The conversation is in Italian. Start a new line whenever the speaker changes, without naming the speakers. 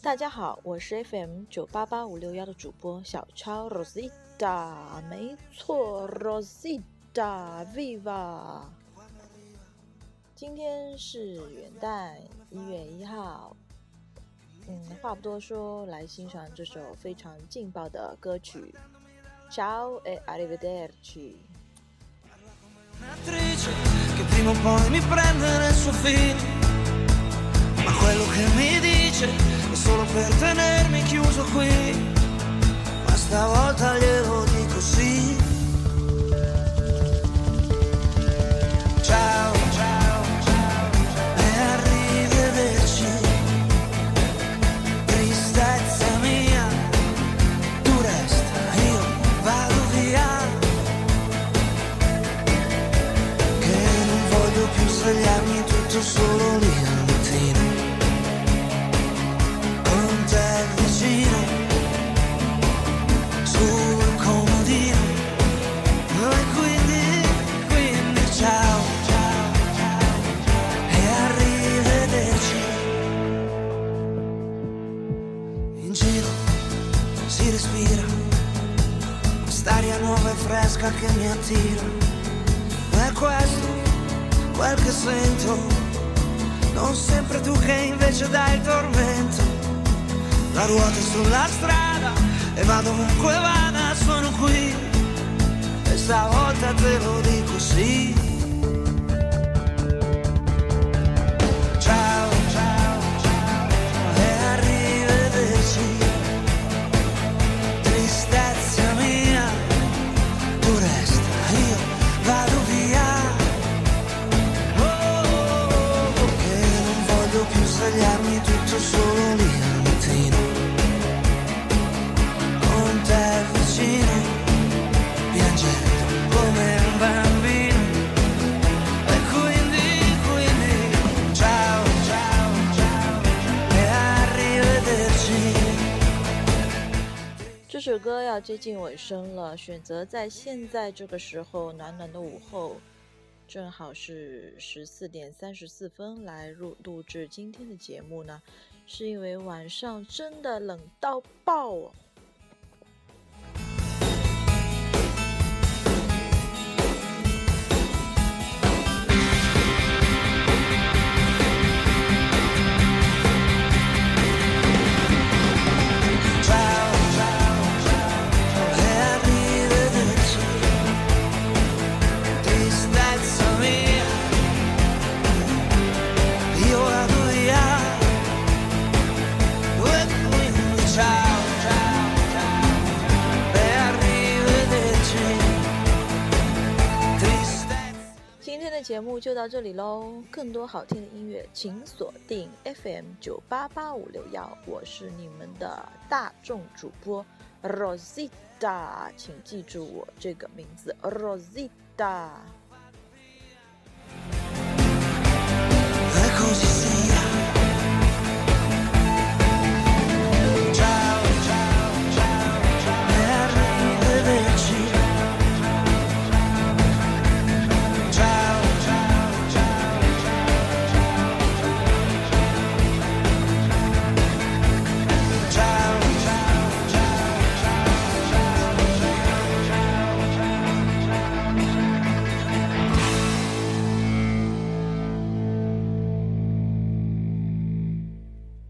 大家好，我是 FM 九八八五六幺的主播小超 Rosita，没错，Rosita，Viva。今天是元旦，一月一号。嗯，话不多说，来欣赏这首非常劲爆的歌曲。Ciao e arrivederci。
Prima o poi mi prende nel suo film. Ma quello che mi dice è solo per tenermi chiuso tutto solo lì al mattino. Con te vicino sul comodino. E quindi, quindi ciao, ciao, ciao e arrivederci. In giro si respira quest'aria nuova e fresca che mi attira. È questo quel che sento non sempre tu che invece dai il tormento. La ruota sulla strada e vado ovunque vada sono qui. E stavolta te lo dico sì. Ciao ciao ciao tristezza mia tu resta, io
这首歌要接近尾声了，选择在现在这个时候暖暖的午后，正好是十四点三十四分来录录制今天的节目呢，是因为晚上真的冷到爆哦。节目就到这里喽，更多好听的音乐，请锁定 FM 九八八五六幺，我是你们的大众主播 Rosita，请记住我这个名字 Rosita。